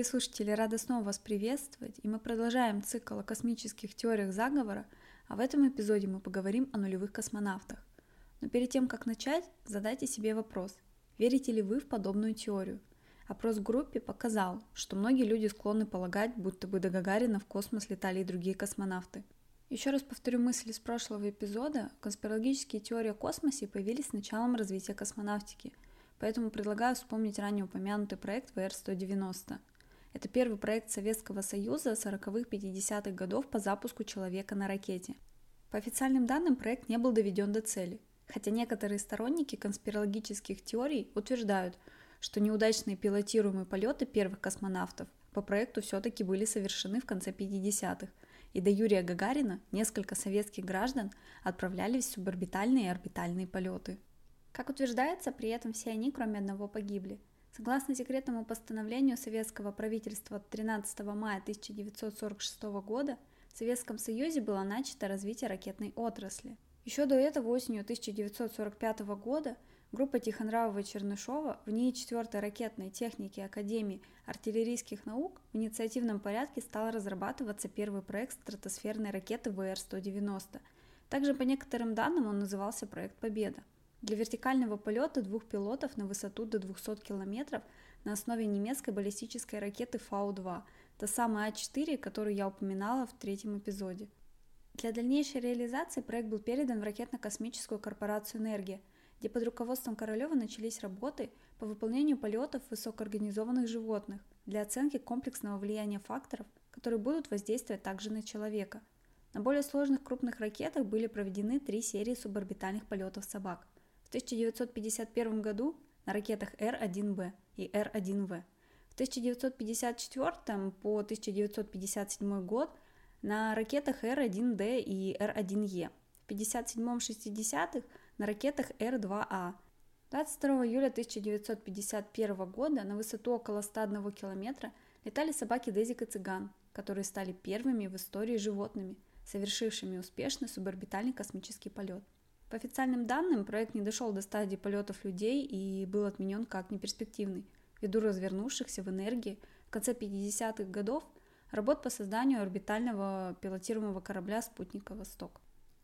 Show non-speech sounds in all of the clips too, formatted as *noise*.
Дорогие слушатели, рада снова вас приветствовать, и мы продолжаем цикл о космических теориях заговора, а в этом эпизоде мы поговорим о нулевых космонавтах. Но перед тем, как начать, задайте себе вопрос, верите ли вы в подобную теорию? Опрос в группе показал, что многие люди склонны полагать, будто бы до Гагарина в космос летали и другие космонавты. Еще раз повторю мысли с прошлого эпизода, конспирологические теории о космосе появились с началом развития космонавтики – Поэтому предлагаю вспомнить ранее упомянутый проект ВР-190. Это первый проект Советского Союза 40-х-50-х годов по запуску человека на ракете. По официальным данным, проект не был доведен до цели, хотя некоторые сторонники конспирологических теорий утверждают, что неудачные пилотируемые полеты первых космонавтов по проекту все-таки были совершены в конце 50-х, и до Юрия Гагарина несколько советских граждан отправлялись в суборбитальные и орбитальные полеты. Как утверждается, при этом все они, кроме одного, погибли. Согласно секретному постановлению советского правительства от 13 мая 1946 года, в Советском Союзе было начато развитие ракетной отрасли. Еще до этого осенью 1945 года группа Тихонравова-Чернышова в НИИ 4 ракетной техники Академии артиллерийских наук в инициативном порядке стал разрабатываться первый проект стратосферной ракеты ВР-190. Также по некоторым данным он назывался проект «Победа». Для вертикального полета двух пилотов на высоту до 200 км на основе немецкой баллистической ракеты Фау-2, та самая А4, которую я упоминала в третьем эпизоде. Для дальнейшей реализации проект был передан в ракетно-космическую корпорацию «Энергия», где под руководством Королева начались работы по выполнению полетов высокоорганизованных животных для оценки комплексного влияния факторов, которые будут воздействовать также на человека. На более сложных крупных ракетах были проведены три серии суборбитальных полетов собак – 1951 году на ракетах Р-1Б и Р-1В. В 1954 по 1957 год на ракетах Р-1Д и Р-1Е. В 57-60-х на ракетах Р-2А. 22 июля 1951 года на высоту около 101 километра летали собаки Дезик и Цыган, которые стали первыми в истории животными, совершившими успешный суборбитальный космический полет. По официальным данным, проект не дошел до стадии полетов людей и был отменен как неперспективный, ввиду развернувшихся в энергии в конце 50-х годов работ по созданию орбитального пилотируемого корабля спутника «Восток».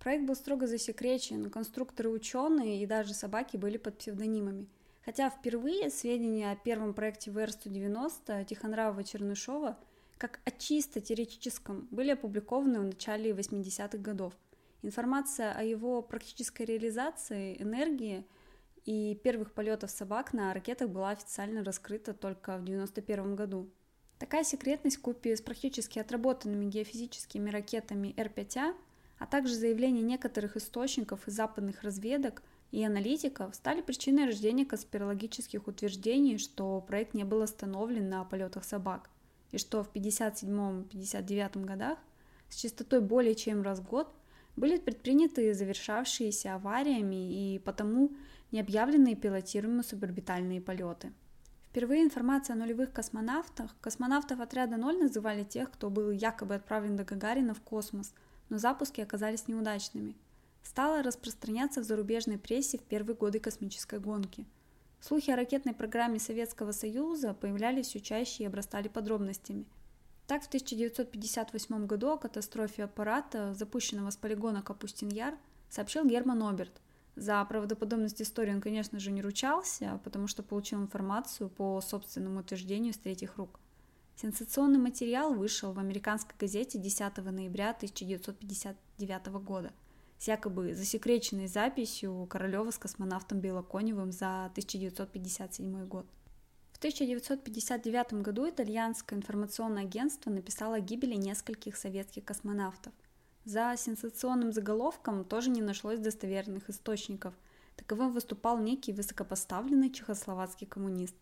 Проект был строго засекречен, конструкторы ученые и даже собаки были под псевдонимами. Хотя впервые сведения о первом проекте ВР-190 Тихонравова-Чернышова как о чисто теоретическом были опубликованы в начале 80-х годов – Информация о его практической реализации энергии и первых полетов собак на ракетах была официально раскрыта только в 1991 году. Такая секретность купе с практически отработанными геофизическими ракетами Р-5А, а также заявления некоторых источников и западных разведок и аналитиков стали причиной рождения конспирологических утверждений, что проект не был остановлен на полетах собак, и что в 1957-1959 годах с частотой более чем раз в год были предприняты завершавшиеся авариями и потому не объявленные пилотируемые суборбитальные полеты. Впервые информация о нулевых космонавтах, космонавтов отряда 0 называли тех, кто был якобы отправлен до Гагарина в космос, но запуски оказались неудачными, стала распространяться в зарубежной прессе в первые годы космической гонки. Слухи о ракетной программе Советского Союза появлялись все чаще и обрастали подробностями – так, в 1958 году о катастрофе аппарата, запущенного с полигона Капустин-Яр, сообщил Герман Оберт. За правдоподобность истории он, конечно же, не ручался, потому что получил информацию по собственному утверждению с третьих рук. Сенсационный материал вышел в американской газете 10 ноября 1959 года с якобы засекреченной записью Королева с космонавтом Белоконевым за 1957 год. В 1959 году итальянское информационное агентство написало о гибели нескольких советских космонавтов. За сенсационным заголовком тоже не нашлось достоверных источников. Таковым выступал некий высокопоставленный чехословацкий коммунист.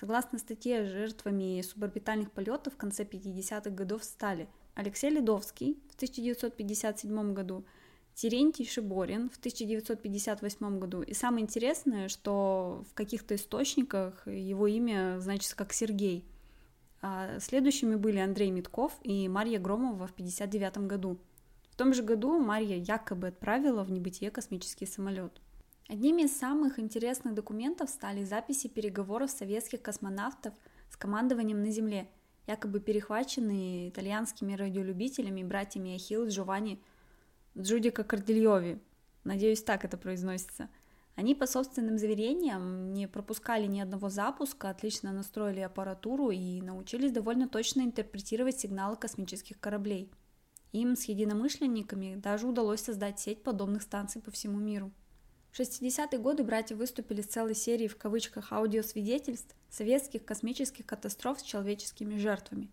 Согласно статье, жертвами суборбитальных полетов в конце 50-х годов стали Алексей Ледовский в 1957 году – Терентий Шиборин в 1958 году. И самое интересное, что в каких-то источниках его имя значится как Сергей. А следующими были Андрей Митков и Марья Громова в 1959 году. В том же году Марья якобы отправила в небытие космический самолет. Одними из самых интересных документов стали записи переговоров советских космонавтов с командованием на Земле, якобы перехваченные итальянскими радиолюбителями братьями Ахилл и Джованни Джудика Кордильови. Надеюсь, так это произносится. Они по собственным заверениям не пропускали ни одного запуска, отлично настроили аппаратуру и научились довольно точно интерпретировать сигналы космических кораблей. Им с единомышленниками даже удалось создать сеть подобных станций по всему миру. В 60-е годы братья выступили с целой серией в кавычках аудиосвидетельств советских космических катастроф с человеческими жертвами.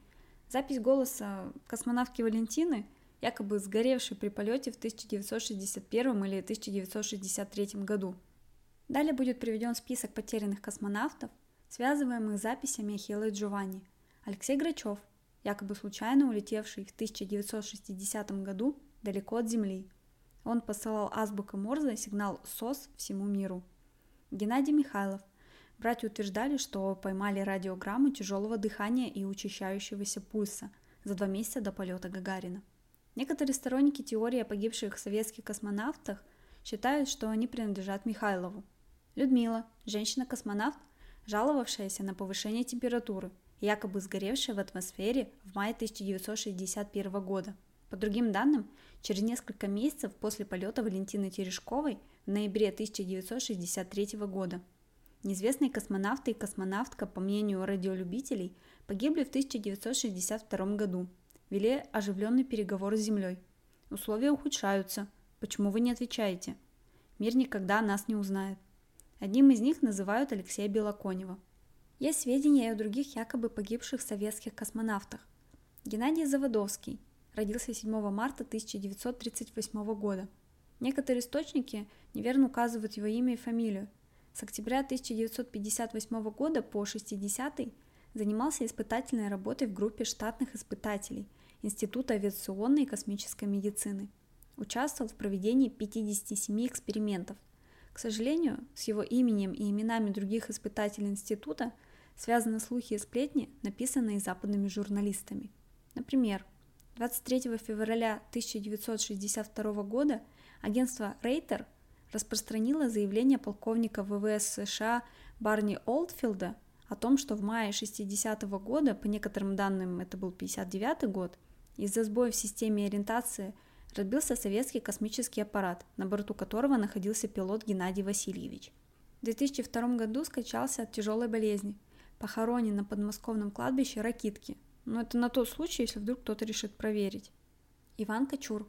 Запись голоса космонавтки Валентины – якобы сгоревший при полете в 1961 или 1963 году. Далее будет приведен список потерянных космонавтов, связываемых записями Ахилла Джованни. Алексей Грачев, якобы случайно улетевший в 1960 году далеко от Земли. Он посылал азбукой Морзе сигнал СОС всему миру. Геннадий Михайлов. Братья утверждали, что поймали радиограмму тяжелого дыхания и учащающегося пульса за два месяца до полета Гагарина. Некоторые сторонники теории о погибших советских космонавтах считают, что они принадлежат Михайлову. Людмила, женщина-космонавт, жаловавшаяся на повышение температуры, якобы сгоревшая в атмосфере в мае 1961 года. По другим данным, через несколько месяцев после полета Валентины Терешковой в ноябре 1963 года. Неизвестные космонавты и космонавтка, по мнению радиолюбителей, погибли в 1962 году – вели оживленный переговор с Землей. Условия ухудшаются. Почему вы не отвечаете? Мир никогда нас не узнает. Одним из них называют Алексея Белоконева. Есть сведения и о других якобы погибших советских космонавтах. Геннадий Заводовский родился 7 марта 1938 года. Некоторые источники неверно указывают его имя и фамилию. С октября 1958 года по 60 занимался испытательной работой в группе штатных испытателей – Института авиационной и космической медицины. Участвовал в проведении 57 экспериментов. К сожалению, с его именем и именами других испытателей института связаны слухи и сплетни, написанные западными журналистами. Например, 23 февраля 1962 года агентство Рейтер распространило заявление полковника ВВС США Барни Олдфилда о том, что в мае 60 -го года, по некоторым данным это был 59 год, из-за сбоя в системе ориентации разбился советский космический аппарат, на борту которого находился пилот Геннадий Васильевич. В 2002 году скачался от тяжелой болезни, похоронен на подмосковном кладбище Ракитки. Но это на тот случай, если вдруг кто-то решит проверить. Иван Кочур,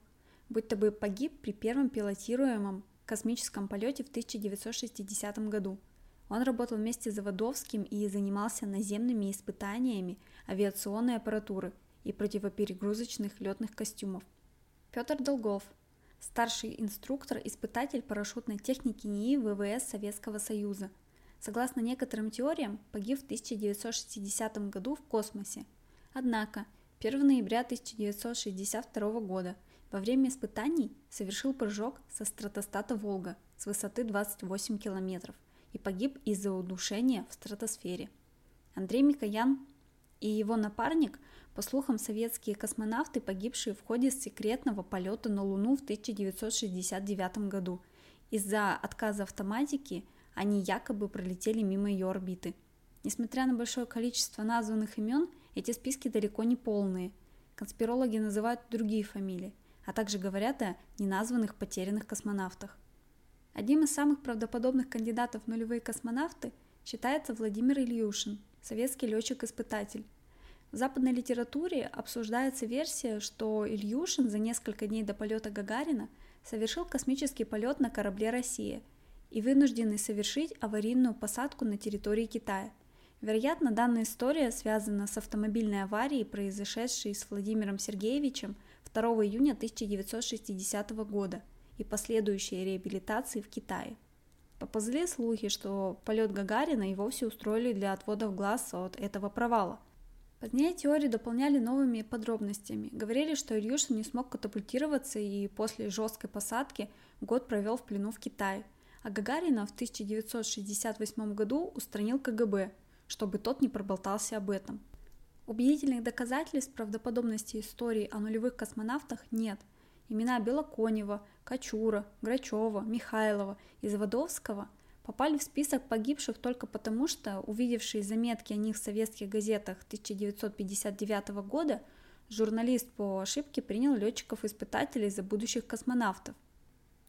будто бы погиб при первом пилотируемом космическом полете в 1960 году. Он работал вместе с Заводовским и занимался наземными испытаниями авиационной аппаратуры – и противоперегрузочных летных костюмов. Петр Долгов, старший инструктор-испытатель парашютной техники НИИ ВВС Советского Союза. Согласно некоторым теориям, погиб в 1960 году в космосе. Однако 1 ноября 1962 года во время испытаний совершил прыжок со стратостата «Волга» с высоты 28 километров и погиб из-за удушения в стратосфере. Андрей Микоян и его напарник по слухам, советские космонавты, погибшие в ходе секретного полета на Луну в 1969 году. Из-за отказа автоматики они якобы пролетели мимо ее орбиты. Несмотря на большое количество названных имен, эти списки далеко не полные. Конспирологи называют другие фамилии, а также говорят о неназванных потерянных космонавтах. Одним из самых правдоподобных кандидатов в нулевые космонавты считается Владимир Ильюшин, советский летчик-испытатель, в западной литературе обсуждается версия, что Ильюшин за несколько дней до полета Гагарина совершил космический полет на корабле «Россия» и вынужденный совершить аварийную посадку на территории Китая. Вероятно, данная история связана с автомобильной аварией, произошедшей с Владимиром Сергеевичем 2 июня 1960 года и последующей реабилитацией в Китае. Поползли слухи, что полет Гагарина и вовсе устроили для отвода в глаз от этого провала – Позднее теорию дополняли новыми подробностями. Говорили, что Ильюшин не смог катапультироваться и после жесткой посадки год провел в плену в Китае. А Гагарина в 1968 году устранил КГБ, чтобы тот не проболтался об этом. Убедительных доказательств правдоподобности истории о нулевых космонавтах нет. Имена Белоконева, Кочура, Грачева, Михайлова и Заводовского попали в список погибших только потому, что увидевшие заметки о них в советских газетах 1959 года, журналист по ошибке принял летчиков-испытателей за будущих космонавтов.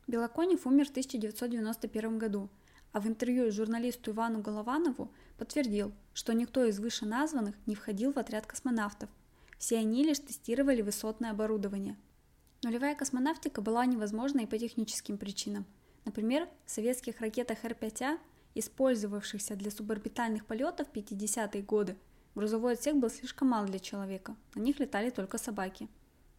Белоконев умер в 1991 году, а в интервью журналисту Ивану Голованову подтвердил, что никто из вышеназванных не входил в отряд космонавтов. Все они лишь тестировали высотное оборудование. Нулевая космонавтика была невозможна и по техническим причинам – Например, в советских ракетах Р-5А, использовавшихся для суборбитальных полетов в 50-е годы, грузовой отсек был слишком мал для человека, на них летали только собаки.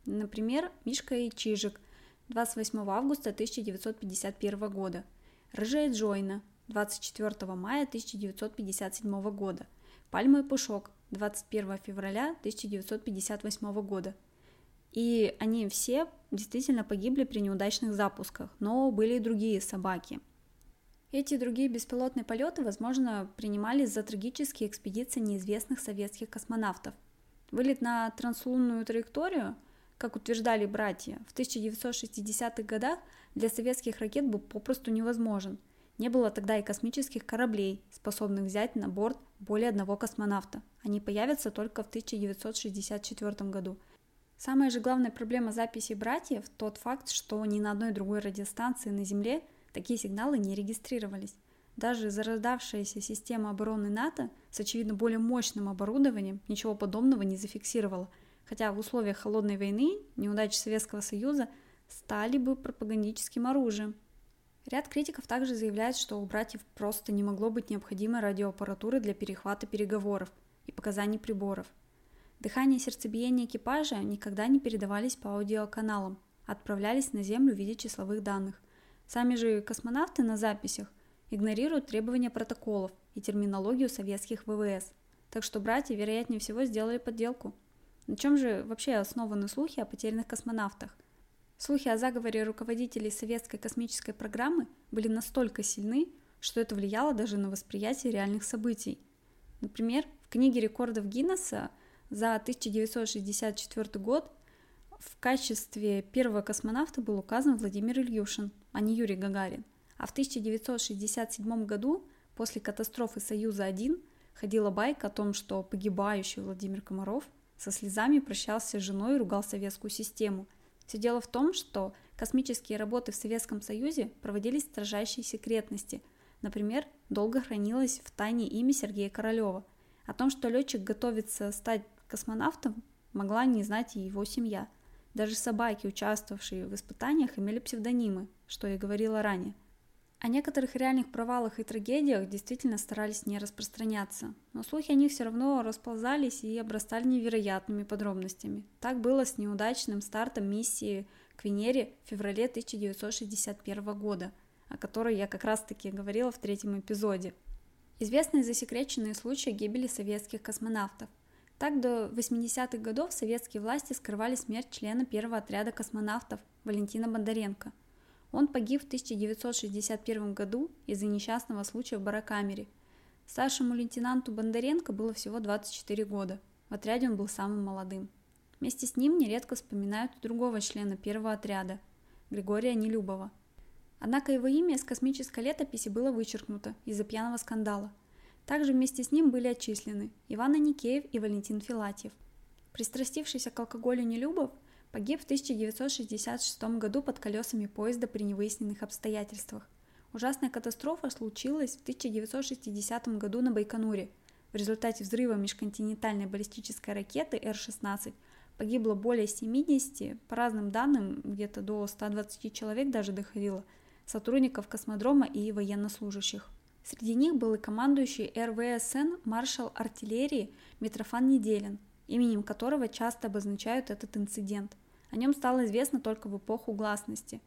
Например, Мишка и Чижик 28 августа 1951 года, Рыжая Джойна 24 мая 1957 года, Пальма и Пушок 21 февраля 1958 года – и они все действительно погибли при неудачных запусках, но были и другие собаки. Эти другие беспилотные полеты, возможно, принимались за трагические экспедиции неизвестных советских космонавтов. Вылет на транслунную траекторию, как утверждали братья, в 1960-х годах для советских ракет был попросту невозможен. Не было тогда и космических кораблей, способных взять на борт более одного космонавта. Они появятся только в 1964 году – Самая же главная проблема записи братьев – тот факт, что ни на одной другой радиостанции на Земле такие сигналы не регистрировались. Даже зарождавшаяся система обороны НАТО с очевидно более мощным оборудованием ничего подобного не зафиксировала, хотя в условиях холодной войны неудачи Советского Союза стали бы пропагандическим оружием. Ряд критиков также заявляет, что у братьев просто не могло быть необходимой радиоаппаратуры для перехвата переговоров и показаний приборов – Дыхание и сердцебиение экипажа никогда не передавались по аудиоканалам, отправлялись на Землю в виде числовых данных. Сами же космонавты на записях игнорируют требования протоколов и терминологию советских ВВС, так что братья, вероятнее всего, сделали подделку. На чем же вообще основаны слухи о потерянных космонавтах? Слухи о заговоре руководителей советской космической программы были настолько сильны, что это влияло даже на восприятие реальных событий. Например, в книге рекордов Гиннесса за 1964 год в качестве первого космонавта был указан Владимир Ильюшин, а не Юрий Гагарин. А в 1967 году, после катастрофы «Союза-1», ходила байка о том, что погибающий Владимир Комаров со слезами прощался с женой и ругал советскую систему. Все дело в том, что космические работы в Советском Союзе проводились в строжайшей секретности. Например, долго хранилось в тайне имя Сергея Королева. О том, что летчик готовится стать Космонавтом могла не знать и его семья. Даже собаки, участвовавшие в испытаниях, имели псевдонимы, что я говорила ранее. О некоторых реальных провалах и трагедиях действительно старались не распространяться, но слухи о них все равно расползались и обрастали невероятными подробностями. Так было с неудачным стартом миссии к Венере в феврале 1961 года, о которой я как раз-таки говорила в третьем эпизоде. Известны засекреченные случаи гибели советских космонавтов. Так до 80-х годов советские власти скрывали смерть члена первого отряда космонавтов Валентина Бондаренко. Он погиб в 1961 году из-за несчастного случая в барокамере. Старшему лейтенанту Бондаренко было всего 24 года. В отряде он был самым молодым. Вместе с ним нередко вспоминают другого члена первого отряда – Григория Нелюбова. Однако его имя из космической летописи было вычеркнуто из-за пьяного скандала – также вместе с ним были отчислены Иван Аникеев и Валентин Филатьев. Пристрастившийся к алкоголю Нелюбов погиб в 1966 году под колесами поезда при невыясненных обстоятельствах. Ужасная катастрофа случилась в 1960 году на Байконуре. В результате взрыва межконтинентальной баллистической ракеты Р-16 погибло более 70, по разным данным, где-то до 120 человек даже доходило, сотрудников космодрома и военнослужащих. Среди них был и командующий РВСН маршал артиллерии Митрофан Неделин, именем которого часто обозначают этот инцидент. О нем стало известно только в эпоху гласности.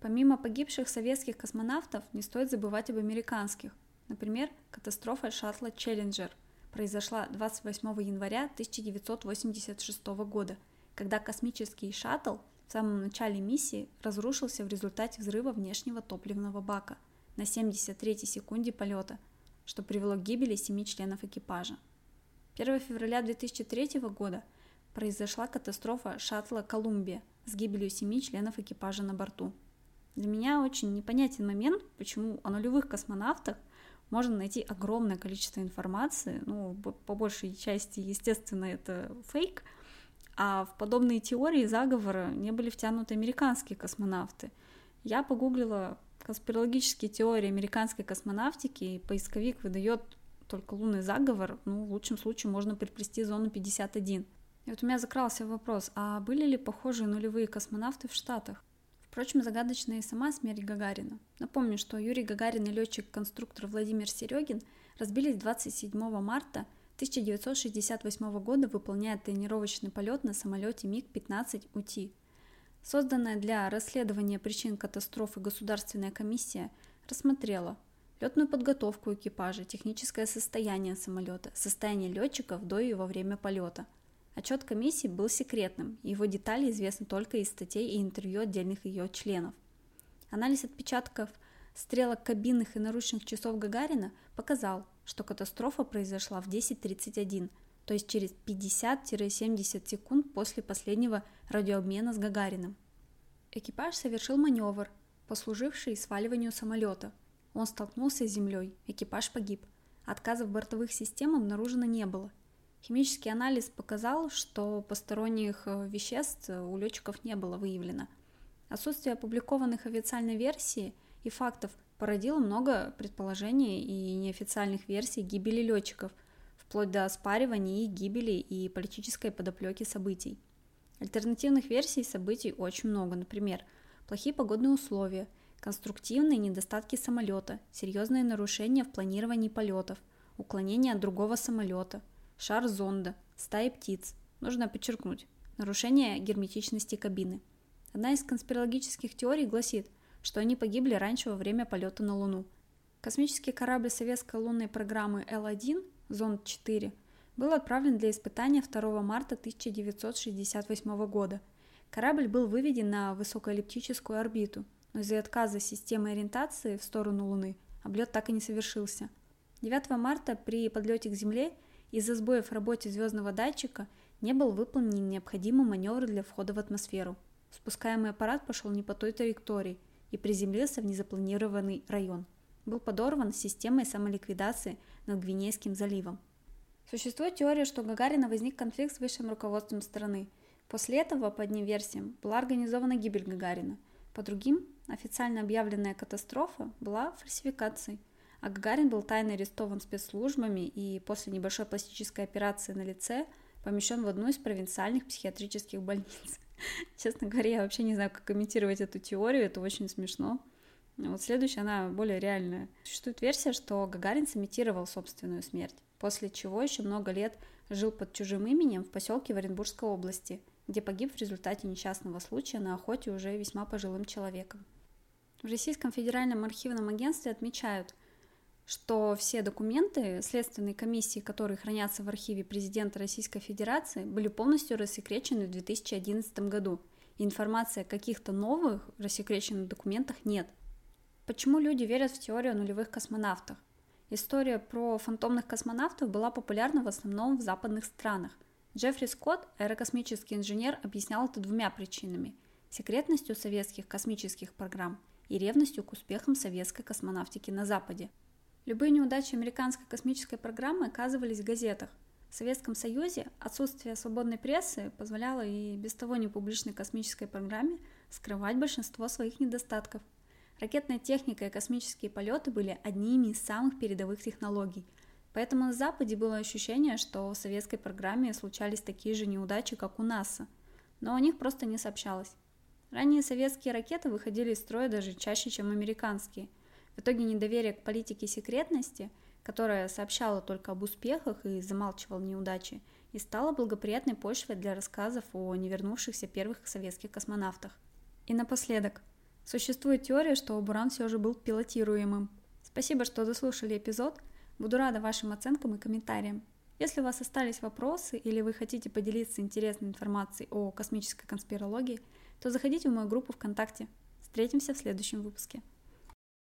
Помимо погибших советских космонавтов, не стоит забывать об американских. Например, катастрофа шаттла «Челленджер» произошла 28 января 1986 года, когда космический шаттл в самом начале миссии разрушился в результате взрыва внешнего топливного бака – на 73-й секунде полета, что привело к гибели семи членов экипажа. 1 февраля 2003 года произошла катастрофа шаттла «Колумбия» с гибелью семи членов экипажа на борту. Для меня очень непонятен момент, почему о нулевых космонавтах можно найти огромное количество информации, ну, по большей части, естественно, это фейк, а в подобные теории заговора не были втянуты американские космонавты. Я погуглила конспирологические теории американской космонавтики, и поисковик выдает только лунный заговор, ну, в лучшем случае можно приплести зону 51. И вот у меня закрался вопрос, а были ли похожие нулевые космонавты в Штатах? Впрочем, загадочная и сама смерть Гагарина. Напомню, что Юрий Гагарин и летчик-конструктор Владимир Серегин разбились 27 марта 1968 года, выполняя тренировочный полет на самолете МиГ-15 УТИ. Созданная для расследования причин катастрофы Государственная комиссия рассмотрела летную подготовку экипажа, техническое состояние самолета, состояние летчиков до и во время полета – Отчет комиссии был секретным, его детали известны только из статей и интервью отдельных ее членов. Анализ отпечатков стрелок кабинных и наручных часов Гагарина показал, что катастрофа произошла в 10.31, то есть через 50-70 секунд после последнего радиообмена с Гагариным. Экипаж совершил маневр, послуживший сваливанию самолета. Он столкнулся с землей, экипаж погиб. Отказов бортовых систем обнаружено не было – Химический анализ показал, что посторонних э, веществ у летчиков не было выявлено. Отсутствие опубликованных официальной версии и фактов породило много предположений и неофициальных версий гибели летчиков, вплоть до оспаривания их гибели и политической подоплеки событий. Альтернативных версий событий очень много, например, плохие погодные условия, конструктивные недостатки самолета, серьезные нарушения в планировании полетов, уклонение от другого самолета – шар зонда, стаи птиц. Нужно подчеркнуть, нарушение герметичности кабины. Одна из конспирологических теорий гласит, что они погибли раньше во время полета на Луну. Космический корабль советской лунной программы Л-1, Зонд-4, был отправлен для испытания 2 марта 1968 года. Корабль был выведен на высокоэллиптическую орбиту, но из-за отказа системы ориентации в сторону Луны облет так и не совершился. 9 марта при подлете к Земле из-за сбоев в работе звездного датчика не был выполнен необходимый маневр для входа в атмосферу. Спускаемый аппарат пошел не по той траектории и приземлился в незапланированный район. Был подорван системой самоликвидации над Гвинейским заливом. Существует теория, что у Гагарина возник конфликт с высшим руководством страны. После этого, по одним версиям, была организована гибель Гагарина. По другим, официально объявленная катастрофа была фальсификацией – а Гагарин был тайно арестован спецслужбами и после небольшой пластической операции на лице помещен в одну из провинциальных психиатрических больниц. *laughs* Честно говоря, я вообще не знаю, как комментировать эту теорию, это очень смешно. Вот следующая, она более реальная. Существует версия, что Гагарин сымитировал собственную смерть, после чего еще много лет жил под чужим именем в поселке в Оренбургской области, где погиб в результате несчастного случая на охоте уже весьма пожилым человеком. В Российском федеральном архивном агентстве отмечают – что все документы Следственной комиссии, которые хранятся в архиве президента Российской Федерации, были полностью рассекречены в 2011 году. Информации о каких-то новых рассекреченных документах нет. Почему люди верят в теорию нулевых космонавтах? История про фантомных космонавтов была популярна в основном в западных странах. Джеффри Скотт, аэрокосмический инженер, объяснял это двумя причинами – секретностью советских космических программ и ревностью к успехам советской космонавтики на Западе – Любые неудачи американской космической программы оказывались в газетах. В Советском Союзе отсутствие свободной прессы позволяло и без того непубличной космической программе скрывать большинство своих недостатков. Ракетная техника и космические полеты были одними из самых передовых технологий, поэтому на Западе было ощущение, что в советской программе случались такие же неудачи, как у НАСА, но о них просто не сообщалось. Ранние советские ракеты выходили из строя даже чаще, чем американские – в итоге недоверие к политике секретности, которая сообщала только об успехах и замалчивала неудачи, и стала благоприятной почвой для рассказов о невернувшихся первых советских космонавтах. И напоследок, существует теория, что Буран все же был пилотируемым. Спасибо, что дослушали эпизод. Буду рада вашим оценкам и комментариям. Если у вас остались вопросы или вы хотите поделиться интересной информацией о космической конспирологии, то заходите в мою группу ВКонтакте. Встретимся в следующем выпуске.